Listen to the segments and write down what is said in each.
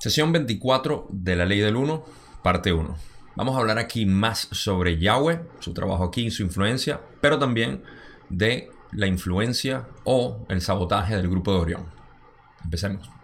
Sesión 24 de la Ley del 1, parte 1. Vamos a hablar aquí más sobre Yahweh, su trabajo aquí su influencia, pero también de la influencia o el sabotaje del grupo de Orión. Empecemos.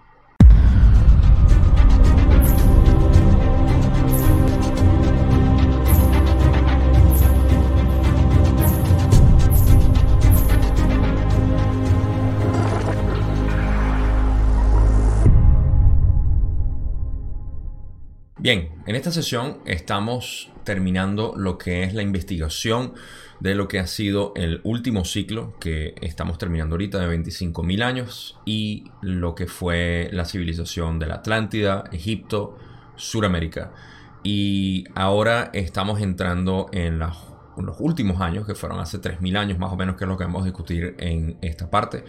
Bien, en esta sesión estamos terminando lo que es la investigación de lo que ha sido el último ciclo que estamos terminando ahorita de 25.000 años y lo que fue la civilización de la Atlántida, Egipto, Suramérica. Y ahora estamos entrando en, los últimos años, que fueron hace 3.000 años más o menos, que es lo que vamos a discutir en esta parte.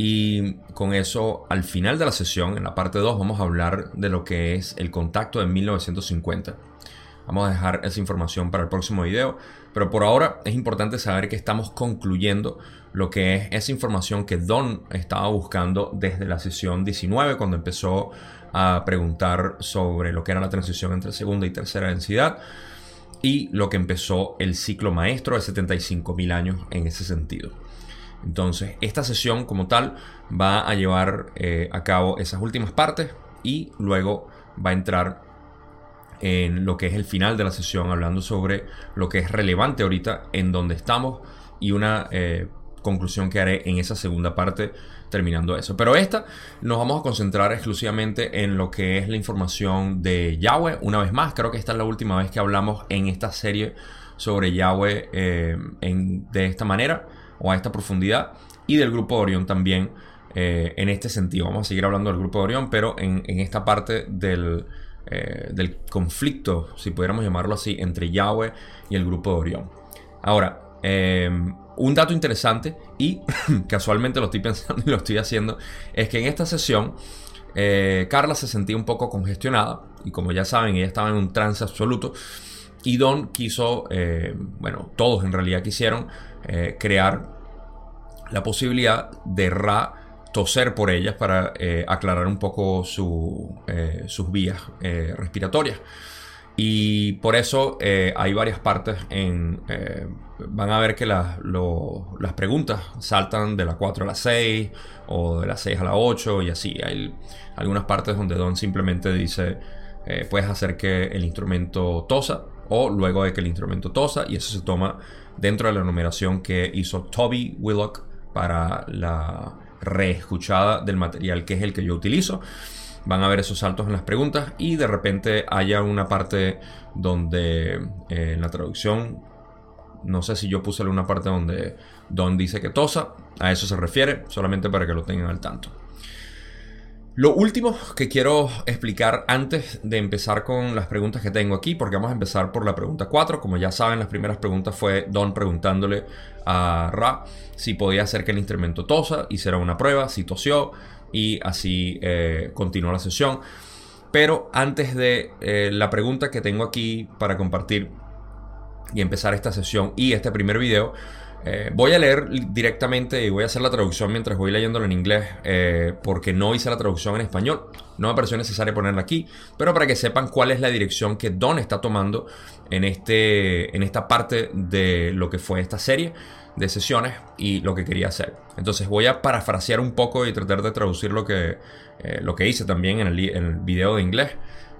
Y con eso, al final de la sesión, en la parte 2, vamos a hablar de lo que es el contacto de 1950. Vamos a dejar esa información para el próximo video, pero por ahora es importante saber que estamos concluyendo lo que es esa información que Don estaba buscando desde la sesión 19, cuando empezó a preguntar sobre lo que era la transición entre segunda y tercera densidad, y lo que empezó el ciclo maestro de 75.000 años en ese sentido. Entonces, esta sesión como tal va a llevar eh, a cabo esas últimas partes y luego va a entrar en lo que es el final de la sesión, hablando sobre lo que es relevante ahorita en donde estamos y una eh, conclusión que haré en esa segunda parte terminando eso. Pero esta nos vamos a concentrar exclusivamente en lo que es la información de Yahweh. Una vez más, creo que esta es la última vez que hablamos en esta serie sobre Yahweh eh, de esta manera o a esta profundidad y del grupo de Orión también eh, en este sentido. Vamos a seguir hablando del grupo de Orión, pero en, esta parte del, eh, del, conflicto, si pudiéramos llamarlo así, entre Yahweh y el grupo de Orión. Ahora, em, un dato interesante y casualmente lo estoy pensando y lo estoy haciendo, es que en esta sesión eh, Carla se sentía un poco congestionada y como ya saben, ella estaba en un trance absoluto. Y Don quiso, bueno, todos en realidad quisieron eh, crear la posibilidad de Ra toser por ellas para eh, aclarar un poco eh, sus vías respiratorias. Y por eso hay varias partes en... van a ver que las, las preguntas saltan de la 4 a la 6 o de la 6 a la 8 y así. Hay algunas partes donde Don simplemente dice, puedes hacer que el instrumento tosa o luego de que el instrumento tosa y eso se toma dentro de la numeración que hizo Toby Willock para la reescuchada del material que es el que yo utilizo. Van a ver esos saltos en las preguntas y de repente haya una parte donde eh, en la traducción, no sé si yo puse una parte donde Don dice que tosa, a eso se refiere, solamente para que lo tengan al tanto. Lo último que quiero explicar antes de empezar con las preguntas que tengo aquí, porque vamos a empezar por la pregunta 4. Como ya saben, las primeras preguntas fue Don preguntándole a Ra si podía hacer que el instrumento tosa, hiciera una prueba, si tosió, y así eh, continuó la sesión. Pero antes de eh, la pregunta que tengo aquí para compartir y empezar esta sesión y este primer video, eh, voy a leer directamente y voy a hacer la traducción mientras voy leyéndolo en inglés, eh, porque no hice la traducción en español. No me pareció necesario ponerla aquí, pero para que sepan cuál es la dirección que Don está tomando en, este, en esta parte de lo que fue esta serie de sesiones y lo que quería hacer. Entonces voy a parafrasear un poco y tratar de traducir lo que, eh, lo que hice también en el, en el, video de inglés.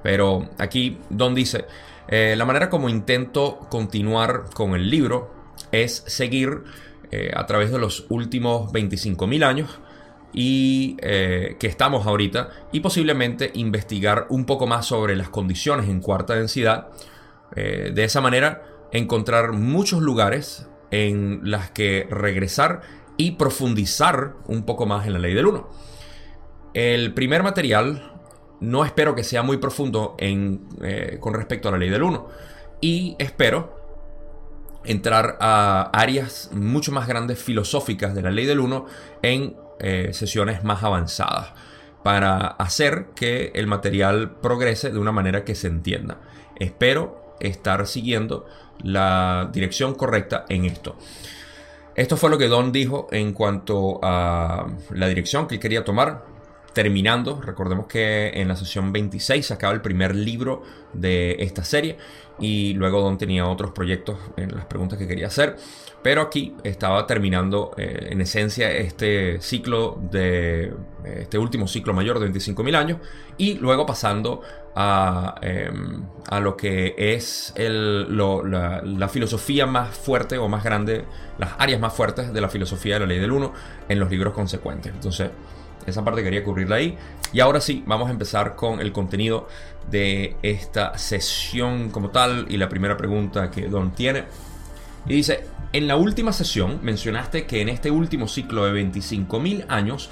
Pero aquí Don dice, la manera como intento continuar con el libro es seguir eh, a través de los últimos 25.000 años y eh, que estamos ahorita y posiblemente investigar un poco más sobre las condiciones en cuarta densidad. Eh, de esa manera encontrar muchos lugares en las que regresar y profundizar un poco más en la ley del 1. El primer material no espero que sea muy profundo en, con respecto a la ley del 1 y espero entrar a áreas mucho más grandes filosóficas de la ley del 1 en eh, sesiones más avanzadas para hacer que el material progrese de una manera que se entienda. Espero estar siguiendo la dirección correcta en esto. Esto fue lo que Don dijo en cuanto a la dirección que quería tomar. Terminando. Recordemos que en la sesión 26 se acaba el primer libro de esta serie y luego Don tenía otros proyectos en las preguntas que quería hacer. Pero aquí estaba terminando eh, en esencia este ciclo de este último ciclo mayor de 25.000 años y luego pasando a, em, a lo que es el, la, la, filosofía más fuerte o más grande, las áreas más fuertes de la filosofía de la ley del 1 en los libros consecuentes. Entonces, esa parte quería cubrirla ahí. Y ahora sí, vamos a empezar con el contenido de esta sesión como tal y la primera pregunta que Don tiene. Y dice, en la última sesión mencionaste que en este último ciclo de 25.000 años,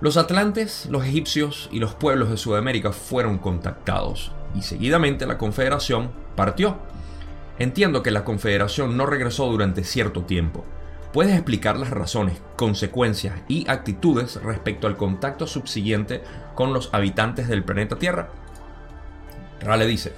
los atlantes, los egipcios y los pueblos de Sudamérica fueron contactados y seguidamente la confederación partió. Entiendo que la confederación no regresó durante cierto tiempo. ¿Puedes explicar las razones, consecuencias y actitudes respecto al contacto subsiguiente con los habitantes del planeta Tierra? Rale dice,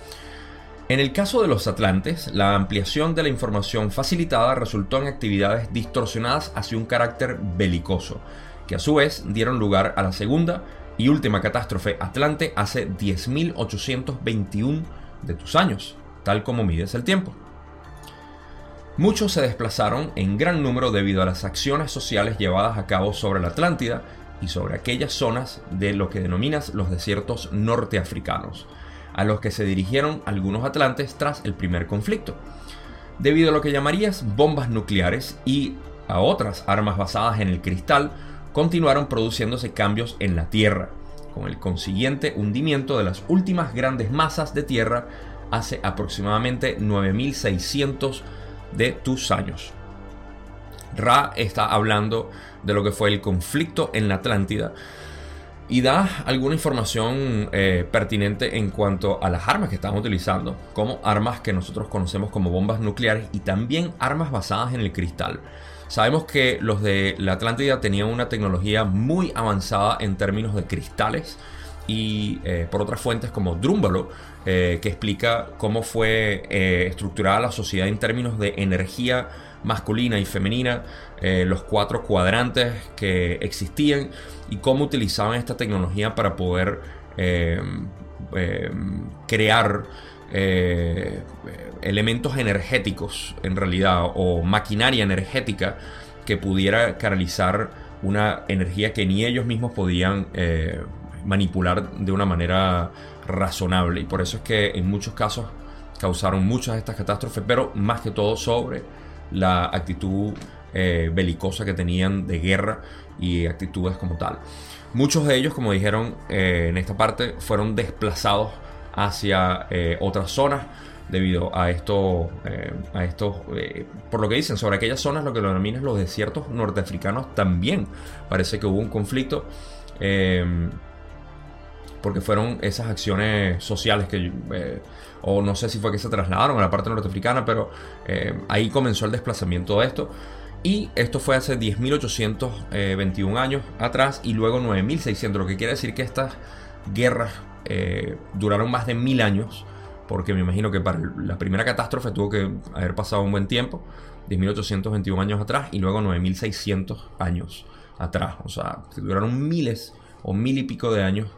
en el caso de los atlantes, la ampliación de la información facilitada resultó en actividades distorsionadas hacia un carácter belicoso, que a su vez dieron lugar a la segunda y última catástrofe atlante hace 10.821 de tus años, tal como mides el tiempo. Muchos se desplazaron en gran número debido a las acciones sociales llevadas a cabo sobre la Atlántida y sobre aquellas zonas de lo que denominas los desiertos norteafricanos, a los que se dirigieron algunos atlantes tras el primer conflicto. Debido a lo que llamarías bombas nucleares y a otras armas basadas en el cristal, continuaron produciéndose cambios en la Tierra, con el consiguiente hundimiento de las últimas grandes masas de tierra hace aproximadamente 9600 de tus años. Ra está hablando de lo que fue el conflicto en la Atlántida, y da alguna información eh, pertinente en cuanto a las armas que están utilizando, como armas que nosotros conocemos como bombas nucleares y también armas basadas en el cristal. Sabemos que los de la Atlántida tenían una tecnología muy avanzada en términos de cristales y eh, por otras fuentes como Drúmbalo, eh, que explica cómo fue estructurada la sociedad en términos de energía masculina y femenina, los cuatro cuadrantes que existían y cómo utilizaban esta tecnología para poder eh, eh, crear eh, elementos energéticos en realidad o maquinaria energética que pudiera canalizar una energía que ni ellos mismos podían manipular de una manera razonable y por eso es que en muchos casos causaron muchas de estas catástrofes pero más que todo sobre la actitud belicosa que tenían de guerra y actitudes como tal. Muchos de ellos, como dijeron eh, en esta parte, fueron desplazados hacia eh, otras zonas debido a esto, eh, a esto por lo que dicen sobre aquellas zonas, lo que lo denominan los desiertos norteafricanos también. Parece que hubo un conflicto porque fueron esas acciones sociales que, o no sé si fue que se trasladaron a la parte norteafricana, pero ahí comenzó el desplazamiento de esto. Y esto fue hace 10.821 años atrás y luego 9.600, lo que quiere decir que estas guerras eh, duraron más de mil años, porque me imagino que para la primera catástrofe tuvo que haber pasado un buen tiempo, 10.821 años atrás y luego 9.600 años atrás. O sea, duraron miles o mil y pico de años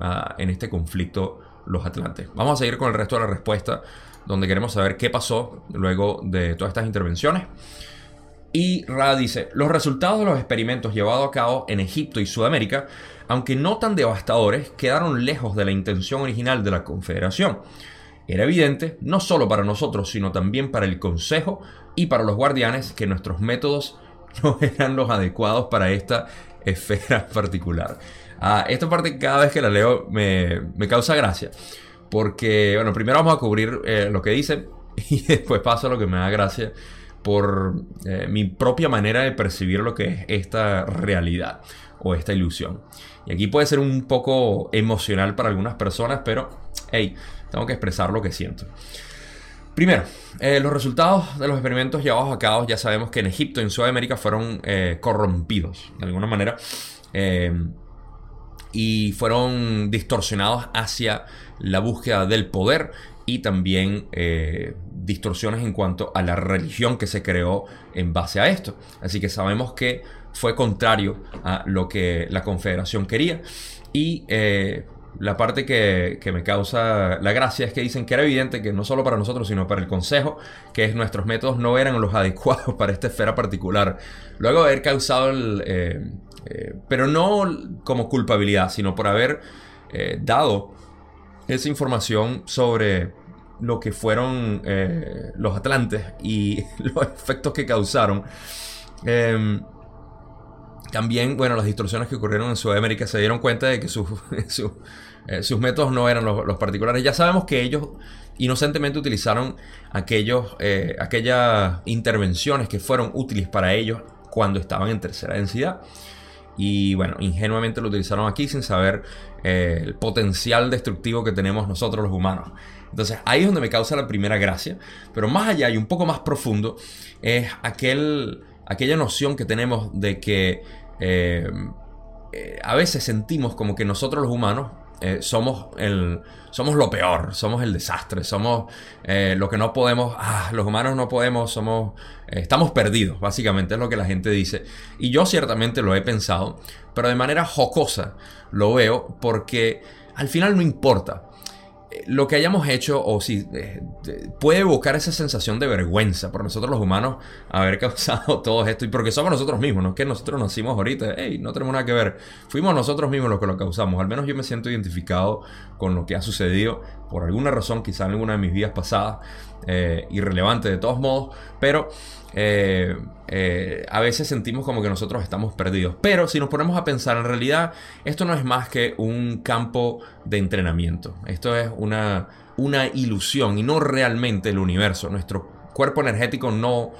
uh, en este conflicto los atlantes. Vamos a seguir con el resto de la respuesta, donde queremos saber qué pasó luego de todas estas intervenciones. Y Ra dice, los resultados de los experimentos llevados a cabo en Egipto y Sudamérica, aunque no tan devastadores, quedaron lejos de la intención original de la Confederación. Era evidente, no solo para nosotros, sino también para el Consejo y para los guardianes, que nuestros métodos no eran los adecuados para esta esfera particular. Ah, esta parte cada vez que la leo me, causa gracia, porque, bueno, primero vamos a cubrir eh, lo que dice y después paso a lo que me da gracia por eh, mi propia manera de percibir lo que es esta realidad o esta ilusión. Y aquí puede ser un poco emocional para algunas personas, pero hey, tengo que expresar lo que siento. Primero, eh, los resultados de los experimentos llevados a cabo, ya sabemos que en Egipto y en Sudamérica fueron eh, corrompidos de alguna manera. Y fueron distorsionados hacia la búsqueda del poder y también eh, distorsiones en cuanto a la religión que se creó en base a esto. Así que sabemos que fue contrario a lo que la Confederación quería. Y eh, la parte que, me causa la gracia es que dicen que era evidente que no solo para nosotros, sino para el Consejo, que nuestros métodos no eran los adecuados para esta esfera particular. Luego de haber causado el... Eh, pero no como culpabilidad, sino por haber dado esa información sobre lo que fueron eh, los Atlantes y los efectos que causaron. También, bueno, las distorsiones que ocurrieron en Sudamérica se dieron cuenta de que eh, sus métodos no eran los, particulares. Ya sabemos que ellos inocentemente utilizaron aquellos, eh, aquellas intervenciones que fueron útiles para ellos cuando estaban en tercera densidad. Y bueno, ingenuamente lo utilizaron aquí sin saber el potencial destructivo que tenemos nosotros los humanos. Entonces ahí es donde me causa la primera gracia. Pero más allá y un poco más profundo es aquel, aquella noción que tenemos de que eh, eh, a veces sentimos como que nosotros los humanos eh, somos, el, somos lo peor, somos el desastre, somos lo que no podemos, ah, los humanos no podemos, somos, estamos perdidos, básicamente es lo que la gente dice. Y yo ciertamente lo he pensado, pero de manera jocosa lo veo porque al final no importa lo que hayamos hecho o si eh, puede evocar esa sensación de vergüenza por nosotros los humanos haber causado todo esto y porque somos nosotros mismos, no es que nosotros nacimos ahorita, hey, no tenemos nada que ver, fuimos nosotros mismos los que lo causamos, al menos yo me siento identificado con lo que ha sucedido por alguna razón, quizá en alguna de mis vidas pasadas, eh, irrelevante de todos modos, pero eh, eh, a veces sentimos como que nosotros estamos perdidos. Pero si nos ponemos a pensar, en realidad esto no es más que un campo de entrenamiento. Esto es una, una ilusión y no realmente el universo. Nuestro cuerpo energético no,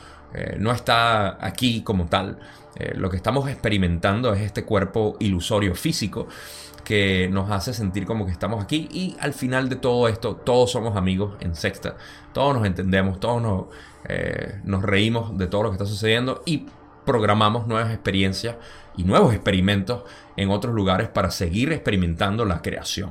no está aquí como tal. lo que estamos experimentando es este cuerpo ilusorio físico que nos hace sentir como que estamos aquí y al final de todo esto todos somos amigos en sexta, todos nos entendemos, todos nos, eh, nos reímos de todo lo que está sucediendo y programamos nuevas experiencias y nuevos experimentos en otros lugares para seguir experimentando la creación.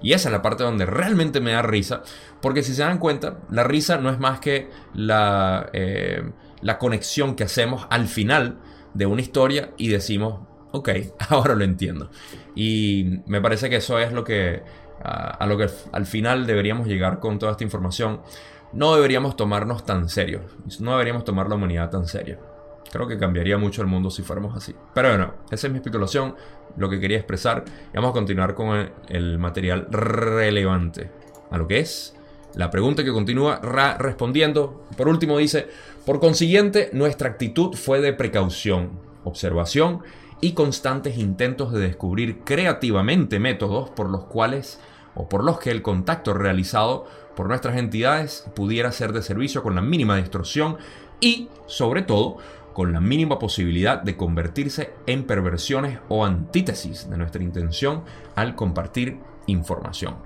Y esa es la parte donde realmente me da risa, porque si se dan cuenta, la risa no es más que la, eh, la conexión que hacemos al final de una historia y decimos, ok, ahora lo entiendo. Y me parece que eso es lo que a, lo que al final deberíamos llegar con toda esta información. No deberíamos tomarnos tan serios. No deberíamos tomar la humanidad tan seria. Creo que cambiaría mucho el mundo si fuéramos así. Pero bueno, esa es mi especulación, lo que quería expresar. Y vamos a continuar con el, material relevante a lo que es la pregunta que continúa respondiendo. Por último dice, por consiguiente, nuestra actitud fue de precaución, observación y constantes intentos de descubrir creativamente métodos por los cuales o por los que el contacto realizado por nuestras entidades pudiera ser de servicio con la mínima distorsión y, sobre todo, con la mínima posibilidad de convertirse en perversiones o antítesis de nuestra intención al compartir información.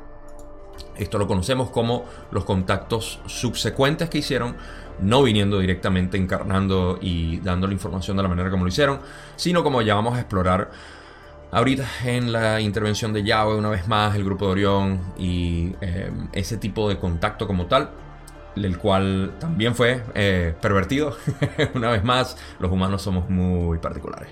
Esto lo conocemos como los contactos subsecuentes que hicieron no viniendo directamente encarnando y dando la información de la manera como lo hicieron, sino como ya vamos a explorar ahorita en la intervención de Yahweh una vez más, el grupo de Orión y eh, ese tipo de contacto como tal, el cual también fue eh, pervertido. una vez más, los humanos somos muy particulares.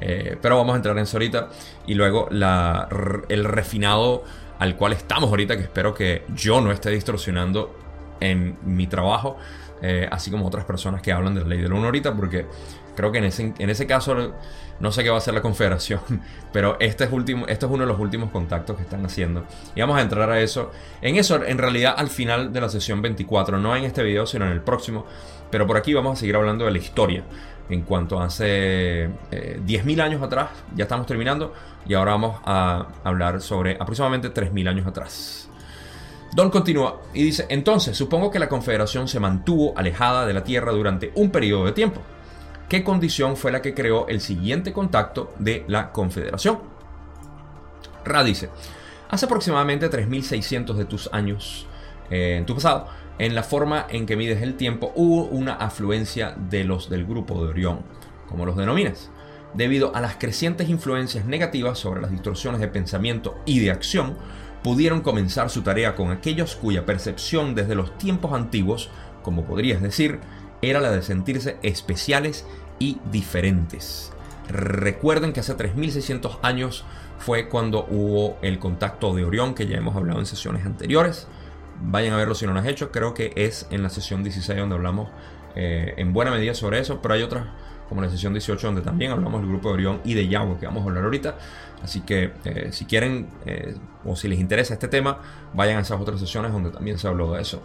Eh, pero vamos a entrar en eso ahorita y luego el refinado al cual estamos ahorita, que espero que yo no esté distorsionando en mi trabajo, eh, así como otras personas que hablan de la ley de la uno ahorita, porque creo que en ese, en ese caso no sé qué va a hacer la confederación, pero este es, último, este es uno de los últimos contactos que están haciendo. Y vamos a entrar a eso. En eso, en realidad, al final de la sesión 24, no en este video, sino en el próximo, pero por aquí vamos a seguir hablando de la historia. En cuanto a hace 10.000 eh, años atrás, ya estamos terminando, y ahora vamos a hablar sobre aproximadamente 3.000 años atrás. Don continúa y dice, entonces supongo que la Confederación se mantuvo alejada de la Tierra durante un periodo de tiempo. ¿Qué condición fue la que creó el siguiente contacto de la Confederación? Ra dice, hace aproximadamente 3600 de tus años eh, en tu pasado, en la forma en que mides el tiempo, hubo una afluencia de los del grupo de Orión, como los denominas. debido a las crecientes influencias negativas sobre las distorsiones de pensamiento y de acción, pudieron comenzar su tarea con aquellos cuya percepción desde los tiempos antiguos, como podrías decir, era la de sentirse especiales y diferentes. Recuerden que hace 3600 años fue cuando hubo el contacto de Orión, que ya hemos hablado en sesiones anteriores. Vayan a verlo si no lo han hecho. Creo que es en la sesión 16 donde hablamos eh, en buena medida sobre eso, pero hay otras como la sesión 18 donde también hablamos del grupo de Orión y de Yahweh que vamos a hablar ahorita. Así que eh, si quieren eh, o si les interesa este tema, vayan a esas otras sesiones donde también se habló de eso.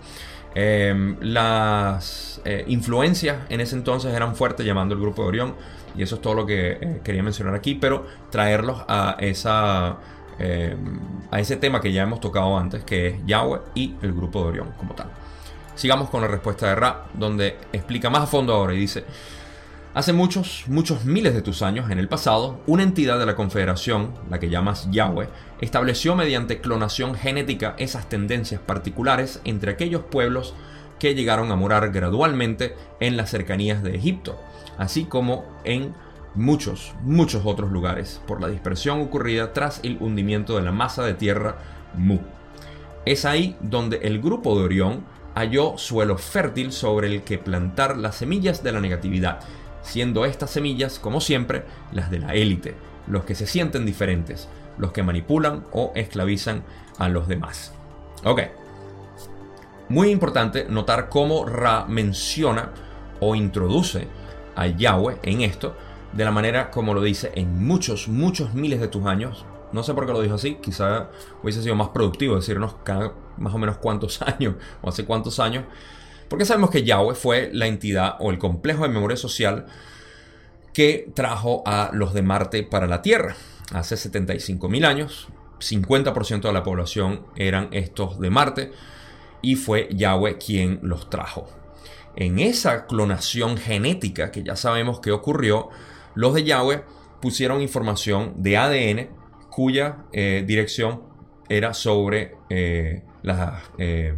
Em, las influencias en ese entonces eran fuertes llamando el grupo de Orión y eso es todo lo que quería mencionar aquí, pero traerlos a esa... a ese tema que ya hemos tocado antes, que es Yahweh y el grupo de Orión como tal. Sigamos con la respuesta de Ra, donde explica más a fondo ahora y dice, hace muchos, muchos miles de tus años en el pasado, una entidad de la Confederación, la que llamas Yahweh, estableció mediante clonación genética esas tendencias particulares entre aquellos pueblos que llegaron a morar gradualmente en las cercanías de Egipto, así como en muchos, muchos otros lugares, por la dispersión ocurrida tras el hundimiento de la masa de tierra Mu. Es ahí donde el grupo de Orión halló suelo fértil sobre el que plantar las semillas de la negatividad, siendo estas semillas, como siempre, las de la élite, los que se sienten diferentes, los que manipulan o esclavizan a los demás. Ok. Muy importante notar cómo Ra menciona o introduce a Yahweh en esto, de la manera como lo dice en muchos, muchos miles de tus años. No sé por qué lo dijo así, quizá hubiese sido más productivo decirnos cada más o menos cuántos años o hace cuántos años, porque sabemos que Yahweh fue la entidad o el complejo de memoria social que trajo a los de Marte para la Tierra. Hace 75 mil años, 50% de la población eran estos de Marte y fue Yahweh quien los trajo. En esa clonación genética que ya sabemos que ocurrió, los de Yahweh pusieron información de ADN cuya eh, dirección era sobre eh, las, eh,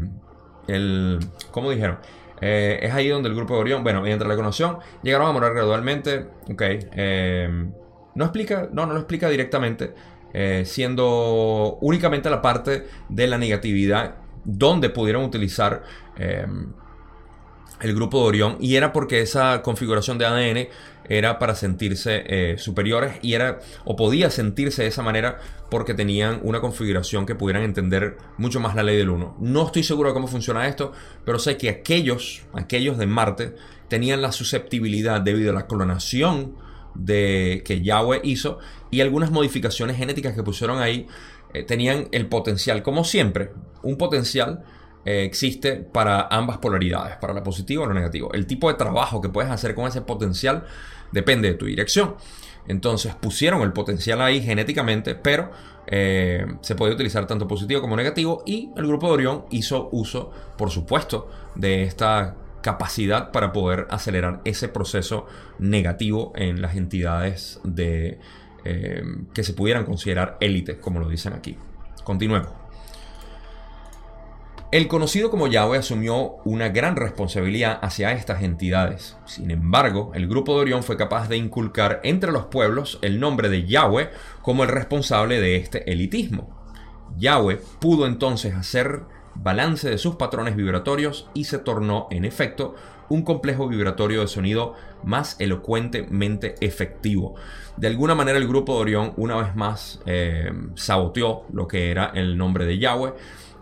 el, ¿cómo dijeron? Eh, es ahí donde el grupo de Orión, bueno, mediante la clonación, llegaron a morar gradualmente. Ok. Eh, no explica, no, no lo explica directamente. siendo únicamente la parte de la negatividad donde pudieron utilizar el grupo de Orión. Y era porque esa configuración de ADN era para sentirse eh, superiores y era o podía sentirse de esa manera porque tenían una configuración que pudieran entender mucho más la ley del uno. No estoy seguro de cómo funciona esto, pero sé que aquellos, aquellos de Marte tenían la susceptibilidad debido a la clonación de que Yahweh hizo y algunas modificaciones genéticas que pusieron ahí eh, tenían el potencial, como siempre, un potencial eh, existe para ambas polaridades, para la positiva o la negativa. El tipo de trabajo que puedes hacer con ese potencial depende de tu dirección. Entonces pusieron el potencial ahí genéticamente, pero eh, se puede utilizar tanto positivo como negativo y el grupo de Orión hizo uso, por supuesto, de esta capacidad para poder acelerar ese proceso negativo en las entidades de, eh, que se pudieran considerar élites, como lo dicen aquí. Continuemos. El conocido como Yahweh asumió una gran responsabilidad hacia estas entidades. Sin embargo, el grupo de Orión fue capaz de inculcar entre los pueblos el nombre de Yahweh como el responsable de este elitismo. Yahweh pudo entonces hacer balance de sus patrones vibratorios y se tornó, en efecto, un complejo vibratorio de sonido más elocuentemente efectivo. De alguna manera el grupo de Orión una vez más eh, saboteó lo que era el nombre de Yahweh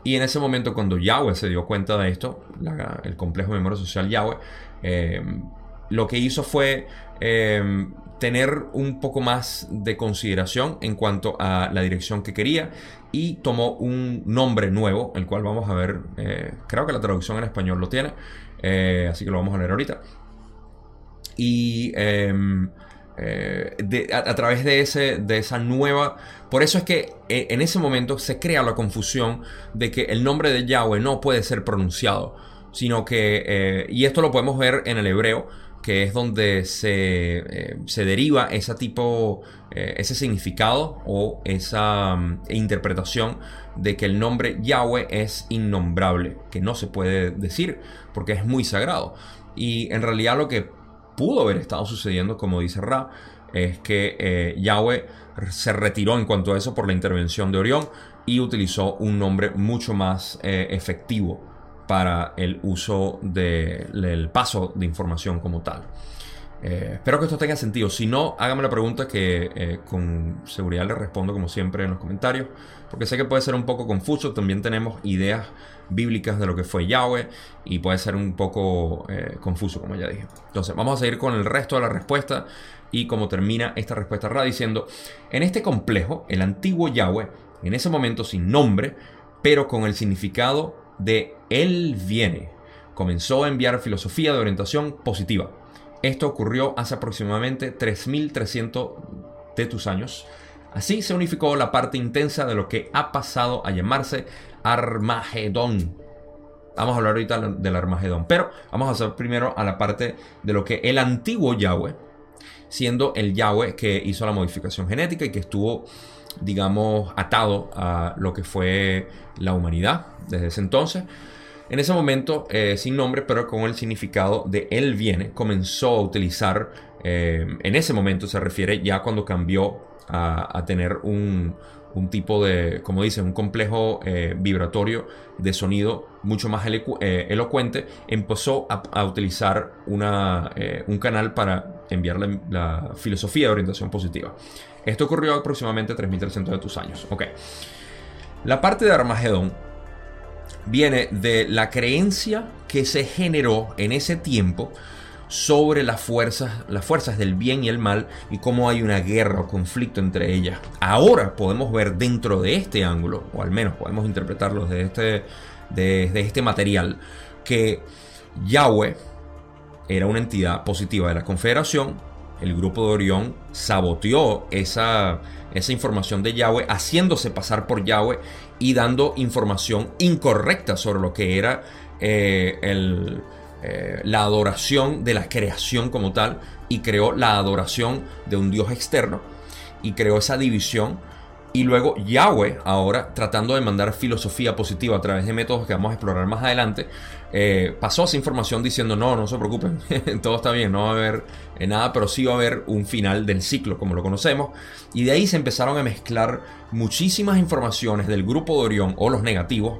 y en ese momento, cuando Yahweh se dio cuenta de esto, el complejo de memoria social Yahweh, eh, lo que hizo fue eh, tener un poco más de consideración en cuanto a la dirección que quería y tomó un nombre nuevo, el cual vamos a ver, eh, creo que la traducción en español lo tiene, así que lo vamos a leer ahorita. Y em, a, través de, ese, de esa nueva por eso es que eh, en ese momento se crea la confusión de que el nombre de Yahweh no puede ser pronunciado, sino que, eh, y esto lo podemos ver en el hebreo, que es donde se, eh, deriva ese tipo, ese significado o esa mm, interpretación de que el nombre Yahweh es innombrable, que no se puede decir porque es muy sagrado. Y en realidad lo que pudo haber estado sucediendo, como dice Ra, es que eh, Yahweh se retiró en cuanto a eso por la intervención de Orión y utilizó un nombre mucho más eh, efectivo para el uso del paso de información como tal. Eh, espero que esto tenga sentido. Si no, hágame la pregunta que con seguridad le respondo como siempre en los comentarios. Porque sé que puede ser un poco confuso. También tenemos ideas bíblicas de lo que fue Yahweh. Y puede ser un poco eh, confuso, como ya dije. Entonces, vamos a seguir con el resto de la respuesta. Y como termina esta respuesta Ra diciendo, en este complejo, el antiguo Yahweh, en ese momento sin nombre, pero con el significado de Él viene, comenzó a enviar filosofía de orientación positiva esto ocurrió hace aproximadamente 3300 de tus años. Así se unificó la parte intensa de lo que ha pasado a llamarse Armagedón. Vamos a hablar ahorita del Armagedón, pero vamos a hacer primero a la parte de lo que el antiguo Yahweh, siendo el Yahweh que hizo la modificación genética y que estuvo, digamos, atado a lo que fue la humanidad desde ese entonces. En ese momento, eh, sin nombre, pero con el significado de Él viene, comenzó a utilizar, eh, en ese momento se refiere ya cuando cambió a, tener un, tipo de, como dicen, un complejo eh, vibratorio de sonido mucho más elocuente, empezó a, utilizar una, un canal para enviar la, filosofía de orientación positiva. Esto ocurrió aproximadamente 3300 de tus años. Ok. La parte de Armagedón viene de la creencia que se generó en ese tiempo sobre las fuerzas, las fuerzas del bien y el mal y cómo hay una guerra o conflicto entre ellas. Ahora podemos ver dentro de este ángulo, o al menos podemos interpretarlo desde este, desde este material, que Yahweh era una entidad positiva de la Confederación, el grupo de Orión saboteó esa, esa información de Yahweh, haciéndose pasar por Yahweh y dando información incorrecta sobre lo que era eh, eh, la adoración de la creación como tal y creó la adoración de un Dios externo y creó esa división. Y luego Yahweh, ahora tratando de mandar filosofía positiva a través de métodos que vamos a explorar más adelante, eh, pasó esa información diciendo, no, no se preocupen, todo está bien, no va a haber eh, nada, pero sí va a haber un final del ciclo como lo conocemos. Y de ahí se empezaron a mezclar muchísimas informaciones del grupo de Orión o los negativos,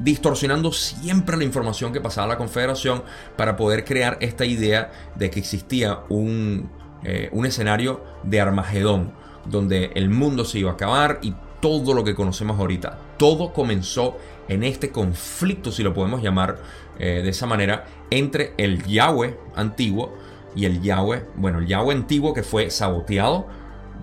distorsionando siempre la información que pasaba a la Confederación para poder crear esta idea de que existía un, eh, un escenario de Armagedón, donde el mundo se iba a acabar y todo lo que conocemos ahorita. Todo comenzó en este conflicto, si lo podemos llamar eh, de esa manera, entre el Yahweh antiguo y el Yahweh, bueno, el Yahweh antiguo que fue saboteado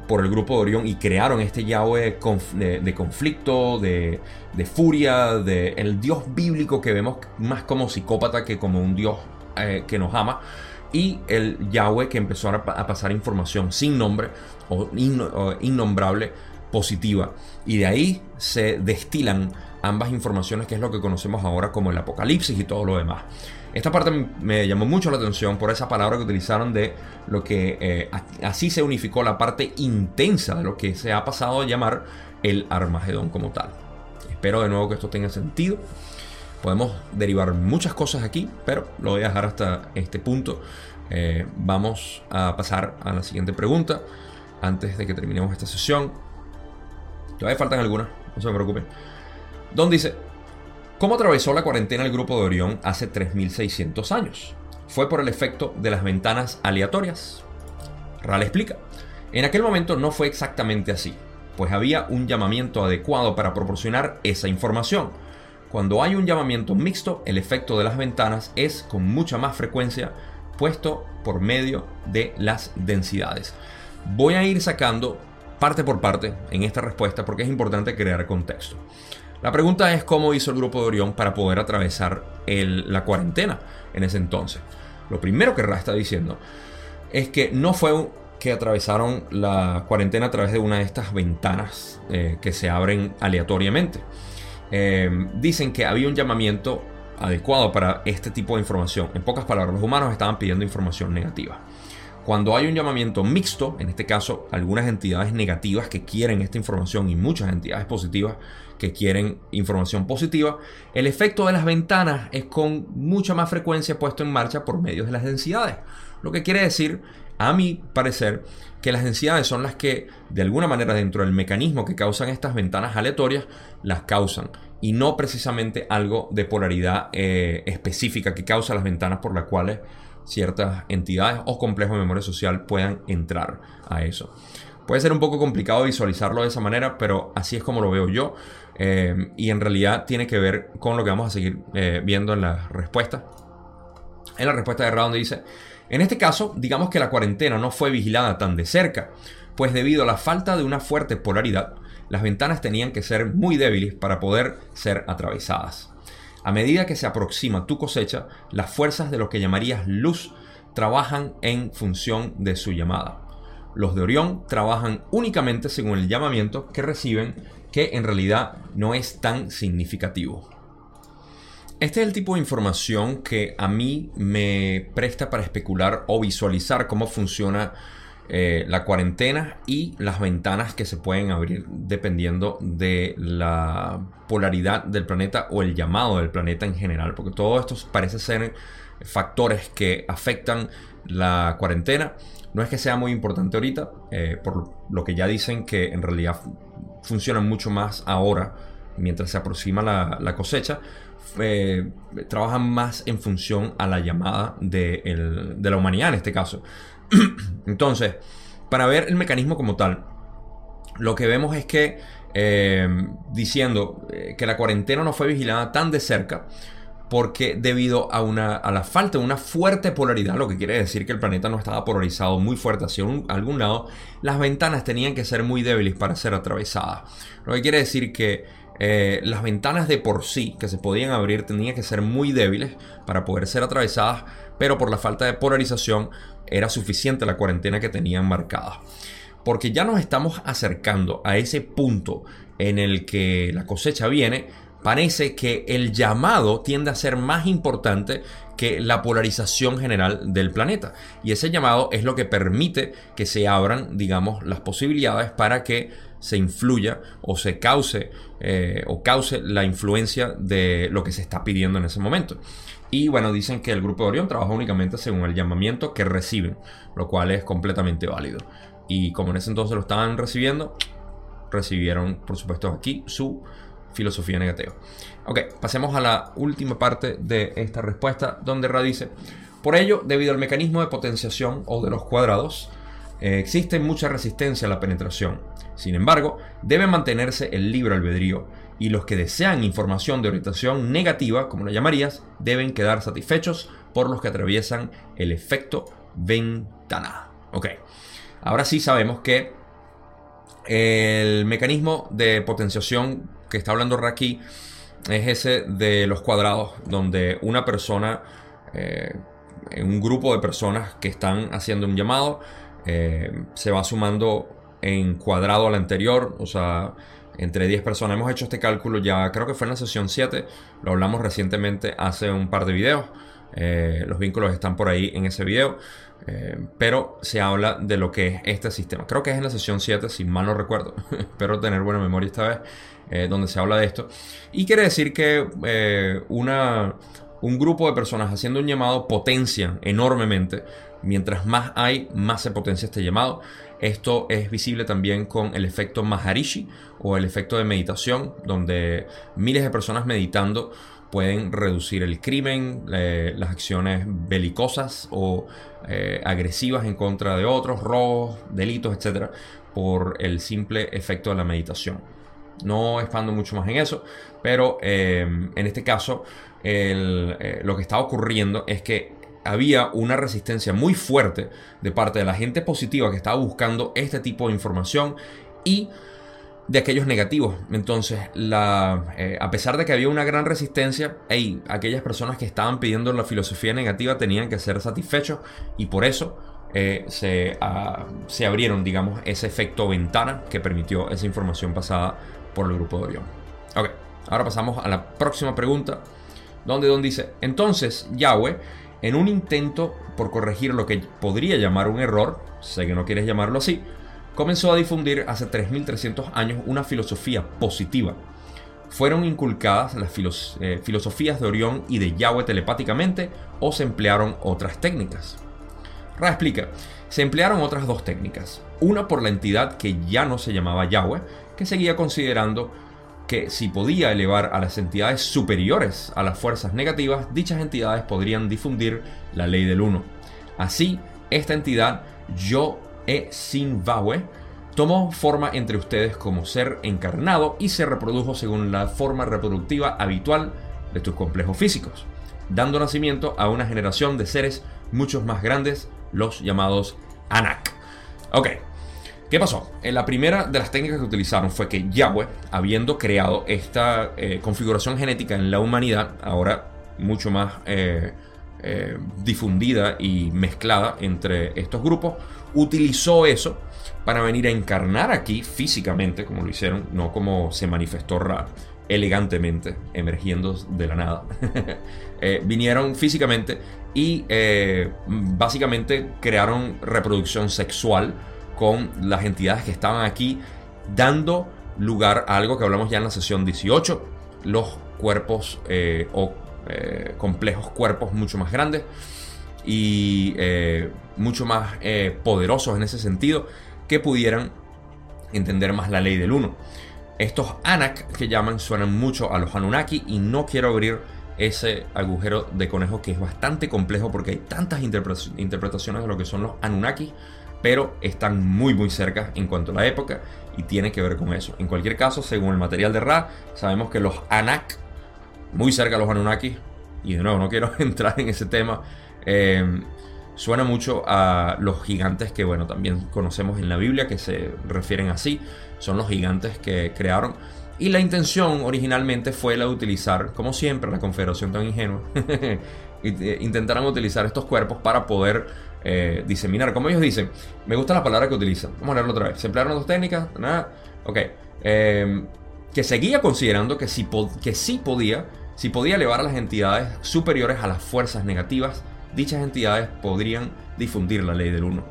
por el grupo de Orión y crearon este Yahweh de, conflicto, de, furia, de el Dios bíblico que vemos más como psicópata que como un Dios eh, que nos ama. Y el Yahweh que empezó a, pasar información sin nombre o, o innombrable positiva. Y de ahí se destilan ambas informaciones, que es lo que conocemos ahora como el apocalipsis y todo lo demás. Esta parte me llamó mucho la atención por esa palabra que utilizaron de lo que eh, así se unificó la parte intensa de lo que se ha pasado a llamar el Armagedón como tal. Espero de nuevo que esto tenga sentido. Podemos derivar muchas cosas aquí, pero lo voy a dejar hasta este punto. Eh, vamos a pasar a la siguiente pregunta antes de que terminemos esta sesión. Todavía faltan algunas, no se preocupen. Don dice, ¿cómo atravesó la cuarentena el grupo de Orión hace 3600 años? Fue por el efecto de las ventanas aleatorias. Ral explica, en aquel momento no fue exactamente así, pues había un llamamiento adecuado para proporcionar esa información. Cuando hay un llamamiento mixto, el efecto de las ventanas es con mucha más frecuencia puesto por medio de las densidades. Voy a ir sacando parte por parte en esta respuesta porque es importante crear contexto. La pregunta es cómo hizo el grupo de Orión para poder atravesar la cuarentena en ese entonces. Lo primero que Ra está diciendo es que no fue que atravesaron la cuarentena a través de una de estas ventanas eh, que se abren aleatoriamente. Eh, dicen que había un llamamiento adecuado para este tipo de información. En pocas palabras, los humanos estaban pidiendo información negativa. Cuando hay un llamamiento mixto, en este caso algunas entidades negativas que quieren esta información y muchas entidades positivas que quieren información positiva, el efecto de las ventanas es con mucha más frecuencia puesto en marcha por medio de las densidades. Lo que quiere decir a mi parecer, que las densidades son las que, de alguna manera, dentro del mecanismo que causan estas ventanas aleatorias, las causan. Y no precisamente algo de polaridad eh, específica que causa las ventanas por las cuales ciertas entidades o complejos de memoria social puedan entrar a eso. Puede ser un poco complicado visualizarlo de esa manera, pero así es como lo veo yo. Eh, y en realidad tiene que ver con lo que vamos a seguir eh, viendo en la respuesta. En la respuesta de Round dice, en este caso, digamos que la cuarentena no fue vigilada tan de cerca, pues debido a la falta de una fuerte polaridad, las ventanas tenían que ser muy débiles para poder ser atravesadas. A medida que se aproxima tu cosecha, las fuerzas de lo que llamarías luz trabajan en función de su llamada. Los de Orión trabajan únicamente según el llamamiento que reciben, que en realidad no es tan significativo. Este es el tipo de información que a mí me presta para especular o visualizar cómo funciona eh, la cuarentena y las ventanas que se pueden abrir dependiendo de la polaridad del planeta o el llamado del planeta en general, porque todo esto parece ser factores que afectan la cuarentena. No es que sea muy importante ahorita, eh, por lo que ya dicen que en realidad funcionan mucho más ahora, mientras se aproxima la, cosecha, eh, trabajan más en función a la llamada de la humanidad en este caso. Entonces, para ver el mecanismo como tal, lo que vemos es que eh, diciendo que la cuarentena no fue vigilada tan de cerca porque debido a, una, a la falta de una fuerte polaridad, lo que quiere decir que el planeta no estaba polarizado muy fuerte hacia algún lado, las ventanas tenían que ser muy débiles para ser atravesadas. Lo que quiere decir que eh, las ventanas de por sí que se podían abrir tenían que ser muy débiles para poder ser atravesadas, pero por la falta de polarización era suficiente la cuarentena que tenían marcada. Porque ya nos estamos acercando a ese punto en el que la cosecha viene, parece que el llamado tiende a ser más importante que la polarización general del planeta. Y ese llamado es lo que permite que se abran, digamos, las posibilidades para que se influya o se cause eh, o cause la influencia de lo que se está pidiendo en ese momento. Y bueno, dicen que el grupo de Orión trabaja únicamente según el llamamiento que reciben, lo cual es completamente válido. Y como en ese entonces lo estaban recibiendo, recibieron, por supuesto, aquí su filosofía negativa. Ok, pasemos a la última parte de esta respuesta, donde Ra dice: Por ello, debido al mecanismo de potenciación o de los cuadrados, eh, existe mucha resistencia a la penetración. Sin embargo, debe mantenerse el libre albedrío y los que desean información de orientación negativa, como la llamarías, deben quedar satisfechos por los que atraviesan el efecto ventana. Ok, ahora sí sabemos que el mecanismo de potenciación que está hablando Raki es ese de los cuadrados, donde una persona, eh, un grupo de personas que están haciendo un llamado, eh, se va sumando en cuadrado al anterior, o sea, entre 10 personas. Hemos hecho este cálculo ya, creo que fue en la sesión 7, lo hablamos recientemente hace un par de videos. Eh, los vínculos están por ahí en ese video. Eh, pero se habla de lo que es este sistema. Creo que es en la sesión 7, si mal no recuerdo. Espero tener buena memoria esta vez, eh, donde se habla de esto. Y quiere decir que una, un grupo de personas haciendo un llamado potencian enormemente. Mientras más hay, más se potencia este llamado. Esto es visible también con el efecto Maharishi o el efecto de meditación, donde miles de personas meditando pueden reducir el crimen, eh, las acciones belicosas o eh, agresivas en contra de otros, robos, delitos, etc., por el simple efecto de la meditación. No expando mucho más en eso, pero eh, en este caso lo que está ocurriendo es que había una resistencia muy fuerte de parte de la gente positiva que estaba buscando este tipo de información y de aquellos negativos. Entonces, eh, a pesar de que había una gran resistencia, aquellas personas que estaban pidiendo la filosofía negativa tenían que ser satisfechos y por eso eh, se, ah, se, abrieron, digamos, ese efecto ventana que permitió esa información pasada por el grupo de Orión. Ahora pasamos a la próxima pregunta, donde Don dice, entonces Yahweh en un intento por corregir lo que podría llamar un error, sé que no quieres llamarlo así, comenzó a difundir hace 3.300 años una filosofía positiva. Fueron inculcadas las eh, filosofías de Orión y de Yahweh telepáticamente o se emplearon otras técnicas. Ra explica, se emplearon otras dos técnicas. Una por la entidad que ya no se llamaba Yahweh, que seguía considerando que si podía elevar a las entidades superiores a las fuerzas negativas, dichas entidades podrían difundir la ley del uno. Así, esta entidad, Yo E Sin tomó forma entre ustedes como ser encarnado y se reprodujo según la forma reproductiva habitual de tus complejos físicos, dando nacimiento a una generación de seres muchos más grandes, los llamados Anak. Ok, ¿qué pasó? En la primera de las técnicas que utilizaron fue que Yahweh, habiendo creado esta eh, configuración genética en la humanidad, ahora mucho más eh, eh, difundida y mezclada entre estos grupos, utilizó eso para venir a encarnar aquí físicamente, como lo hicieron, no como se manifestó Ra elegantemente, emergiendo de la nada. Eh, vinieron físicamente y eh, básicamente crearon reproducción sexual con las entidades que estaban aquí, dando lugar a algo que hablamos ya en la sesión 18, los cuerpos eh, o complejos cuerpos mucho más grandes y mucho más poderosos en ese sentido que pudieran entender más la ley del uno. Estos Anak que llaman suenan mucho a los Anunnaki y no quiero abrir ese agujero de conejo que es bastante complejo porque hay tantas interpretaciones de lo que son los Anunnaki, pero están muy muy cerca en cuanto a la época y tiene que ver con eso. En cualquier caso, según el material de Ra, sabemos que los Anak, muy cerca de los Anunnaki, y de nuevo no quiero entrar en ese tema, eh, Suena mucho a los gigantes que, bueno, también conocemos en la Biblia, que se refieren así. Son los gigantes que crearon. Y la intención originalmente fue la de utilizar, como siempre, la Confederación tan ingenua, eh, intentaron utilizar estos cuerpos para poder eh, diseminar. Como ellos dicen, me gusta la palabra que utilizan. Vamos a leerlo otra vez. Se emplearon dos técnicas. Nada. Ok. Em, que seguía considerando que sí, que sí podía, si podía elevar a las entidades superiores a las fuerzas negativas dichas entidades podrían difundir la ley del 1.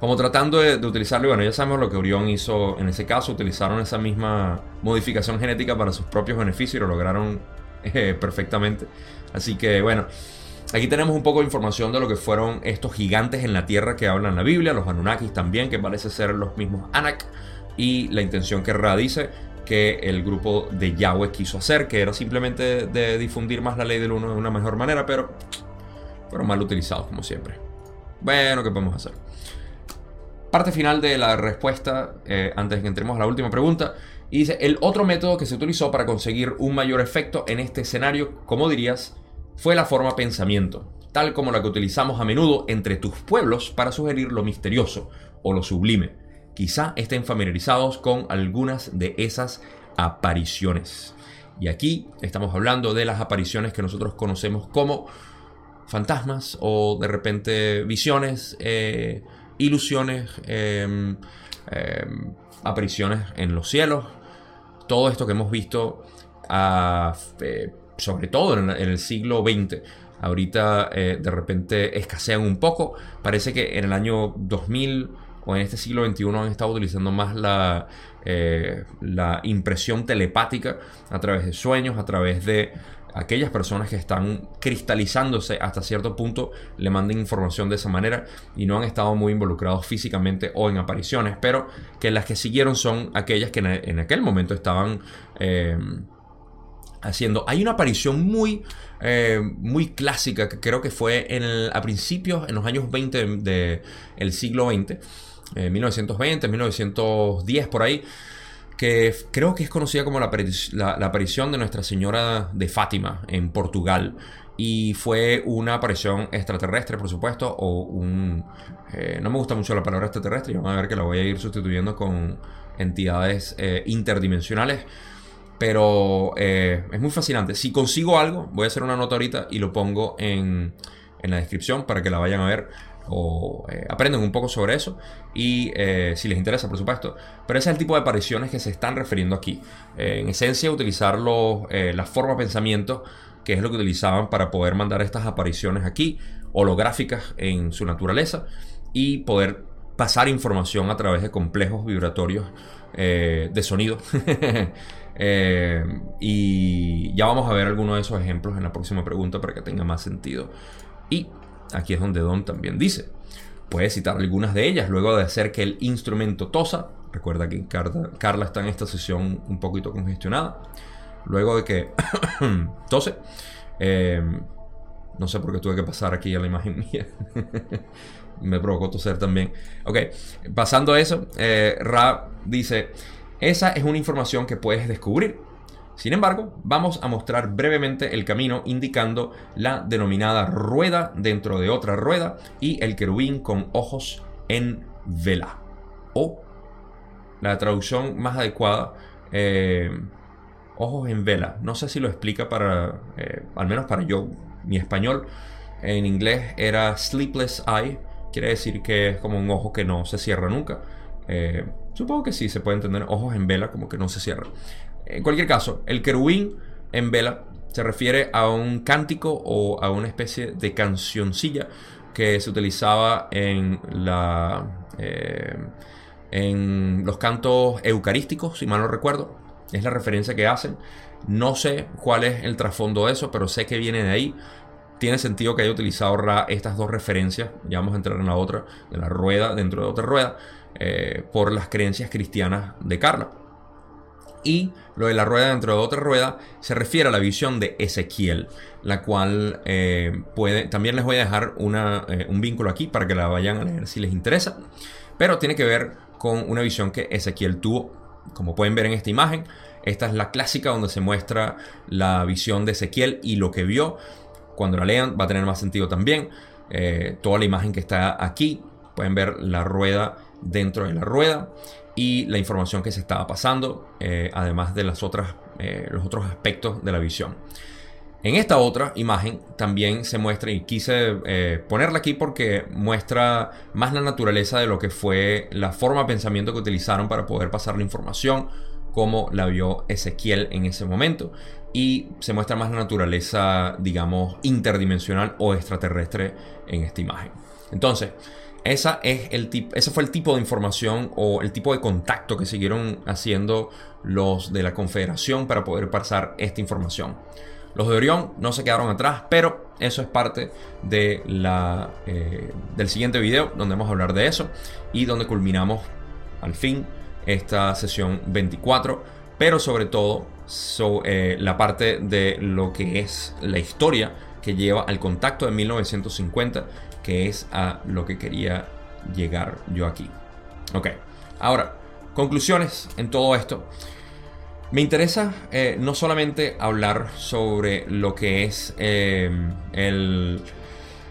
Como tratando de, utilizarlo, bueno, ya sabemos lo que Orión hizo en ese caso, utilizaron esa misma modificación genética para sus propios beneficios y lo lograron eh, perfectamente. Así que bueno, aquí tenemos un poco de información de lo que fueron estos gigantes en la tierra que hablan la Biblia, los Anunnakis también, que parece ser los mismos Anak, y la intención que Ra dice que el grupo de Yahweh quiso hacer, que era simplemente de difundir más la ley del uno de una mejor manera, pero pero mal utilizados como siempre. Bueno, ¿qué podemos hacer? Parte final de la respuesta, eh, antes de que entremos a la última pregunta. Y dice, el otro método que se utilizó para conseguir un mayor efecto en este escenario, como dirías, fue la forma pensamiento, tal como la que utilizamos a menudo entre tus pueblos para sugerir lo misterioso o lo sublime. Quizá estén familiarizados con algunas de esas apariciones. Y aquí estamos hablando de las apariciones que nosotros conocemos como fantasmas o de repente visiones, eh, ilusiones, em, em, apariciones en los cielos. Todo esto que hemos visto, ah, eh, sobre todo en, el siglo XX, ahorita eh, de repente escasean un poco. Parece que en el año 2000 o en este siglo XXI han estado utilizando más la, la impresión telepática a través de sueños, a través de aquellas personas que están cristalizándose hasta cierto punto le manden información de esa manera y no han estado muy involucrados físicamente o en apariciones, pero que las que siguieron son aquellas que en aquel momento estaban eh, haciendo. Hay una aparición muy, eh, muy clásica que creo que fue en a principios, en los años 20 del siglo XX, 1920, 1910 por ahí que creo que es conocida como la, aparición de Nuestra Señora de Fátima en Portugal. Y fue una aparición extraterrestre, por supuesto, o un... Eh, no me gusta mucho la palabra extraterrestre, vamos a ver que la voy a ir sustituyendo con entidades eh, interdimensionales. Pero eh, es muy fascinante. Si consigo algo, voy a hacer una nota ahorita y lo pongo en, en la descripción para que la vayan a ver o eh, aprenden un poco sobre eso. Y eh, si les interesa por supuesto. Pero ese es el tipo de apariciones que se están refiriendo aquí. Eh, en esencia utilizar la forma pensamiento que es lo que utilizaban para poder mandar estas apariciones aquí holográficas en su naturaleza y poder pasar información a través de complejos vibratorios de sonido y ya vamos a ver algunos de esos ejemplos en la próxima pregunta para que tenga más sentido y aquí es donde Don también dice. Puede citar algunas de ellas luego de hacer que el instrumento tosa. Recuerda que Carla, está en esta sesión un poquito congestionada. Luego de que tose. Eh, no sé por qué tuve que pasar aquí a la imagen mía. Me provocó toser también. Ok, pasando a eso, eh, Ra dice, esa es una información que puedes descubrir. Sin embargo, vamos a mostrar brevemente el camino indicando la denominada rueda dentro de otra rueda y el querubín con ojos en vela. O la traducción más adecuada, eh, ojos en vela. No sé si lo explica para, eh, al menos para yo, mi español. En inglés era sleepless eye, quiere decir que es como un ojo que no se cierra nunca. Eh, supongo que sí, se puede entender ojos en vela como que no se cierra. En cualquier caso, el querubín en vela se refiere a un cántico o a una especie de cancioncilla que se utilizaba eh, en los cantos eucarísticos, si mal no recuerdo. Es la referencia que hacen. No sé cuál es el trasfondo de eso, pero sé que viene de ahí. Tiene sentido que haya utilizado estas dos referencias. Ya vamos a entrar en la otra, de la rueda dentro de otra rueda, eh, por las creencias cristianas de Carla. Y lo de la rueda dentro de otra rueda se refiere a la visión de Ezequiel, la cual eh, puede. También les voy a dejar eh, un vínculo aquí para que la vayan a leer si les interesa. Pero tiene que ver con una visión que Ezequiel tuvo. Como pueden ver en esta imagen, esta es la clásica donde se muestra la visión de Ezequiel y lo que vio. Cuando la lean va a tener más sentido también. Toda la imagen que está aquí, pueden ver la rueda dentro de la rueda y la información que se estaba pasando, eh, además de las otras, eh, los otros aspectos de la visión. En esta otra imagen también se muestra, y quise eh, ponerla aquí porque muestra más la naturaleza de lo que fue la forma de pensamiento que utilizaron para poder pasar la información, como la vio Ezequiel en ese momento. Y se muestra más la naturaleza, digamos, interdimensional o extraterrestre en esta imagen. Entonces, esa es el ese fue el tipo de información o el tipo de contacto que siguieron haciendo los de la Confederación para poder pasar esta información. Los de Orión no se quedaron atrás, pero eso es parte de la, eh, del siguiente video donde vamos a hablar de eso y donde culminamos al fin esta sesión 24, pero sobre todo eh, la parte de lo que es la historia que lleva al contacto de 1950 que es a lo que quería llegar yo aquí. Ok, ahora, conclusiones en todo esto. Me interesa eh, no solamente hablar sobre lo que es eh,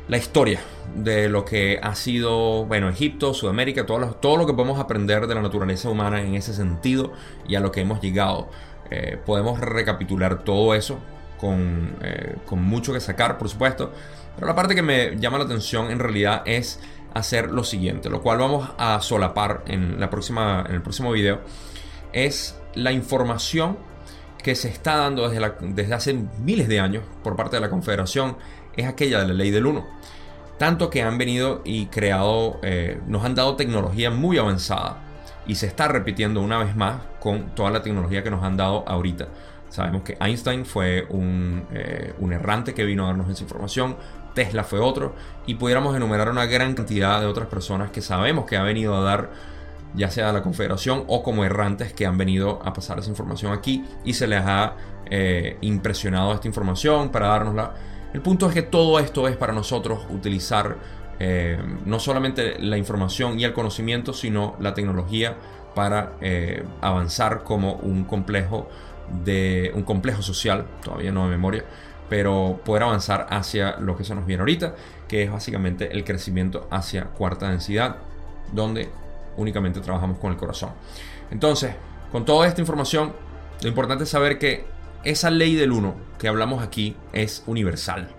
la historia de lo que ha sido, bueno, Egipto, Sudamérica, todo lo, todo lo que podemos aprender de la naturaleza humana en ese sentido y a lo que hemos llegado. Eh, podemos recapitular todo eso con, con mucho que sacar, por supuesto. Pero la parte que me llama la atención en realidad es hacer lo siguiente, lo cual vamos a solapar en, la próxima, en el próximo video, es la información que se está dando desde, desde hace miles de años por parte de la Confederación, es aquella de la ley del 1. Tanto que han venido y creado, eh, nos han dado tecnología muy avanzada y se está repitiendo una vez más con toda la tecnología que nos han dado ahorita. Sabemos que Einstein fue un, eh, un errante que vino a darnos esa información. Tesla fue otro, y pudiéramos enumerar una gran cantidad de otras personas que sabemos que ha venido a dar, ya sea a la Confederación o como errantes que han venido a pasar esa información aquí y se les ha eh, impresionado esta información para dárnosla. El punto es que todo esto es para nosotros utilizar eh, no solamente la información y el conocimiento, sino la tecnología para avanzar como un complejo de un complejo social, todavía no de memoria, pero poder avanzar hacia lo que se nos viene ahorita, que es básicamente el crecimiento hacia cuarta densidad, donde únicamente trabajamos con el corazón. Entonces, con toda esta información, lo importante es saber que esa ley del uno que hablamos aquí es universal.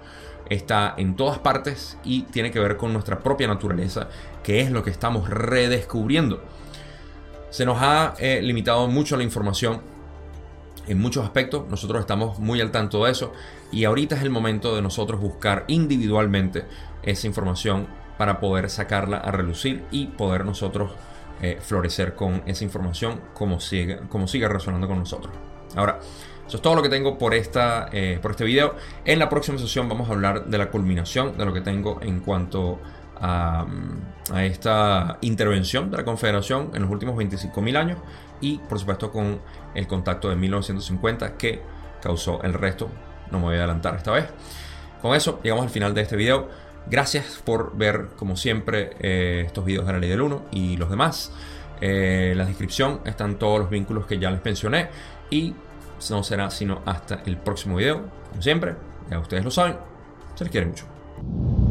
Está en todas partes y tiene que ver con nuestra propia naturaleza, que es lo que estamos redescubriendo. Se nos ha eh, limitado mucho la información en muchos aspectos. Nosotros estamos muy al tanto de eso y ahorita es el momento de nosotros buscar individualmente esa información para poder sacarla a relucir y poder nosotros eh, florecer con esa información como siga, como siga resonando con nosotros. Ahora, Eso es todo lo que tengo por, esta, eh, por este video. En la próxima sesión vamos a hablar de la culminación de lo que tengo en cuanto a, a esta intervención de la Confederación en los últimos 25.000 años y por supuesto con el contacto de 1950 que causó el resto. No me voy a adelantar esta vez. Con eso llegamos al final de este video. Gracias por ver, como siempre, eh, estos videos de la ley del 1 y los demás. Eh, en la descripción están todos los vínculos que ya les mencioné. Y no será sino hasta el próximo video. Como siempre, ya ustedes lo saben, se les quiere mucho.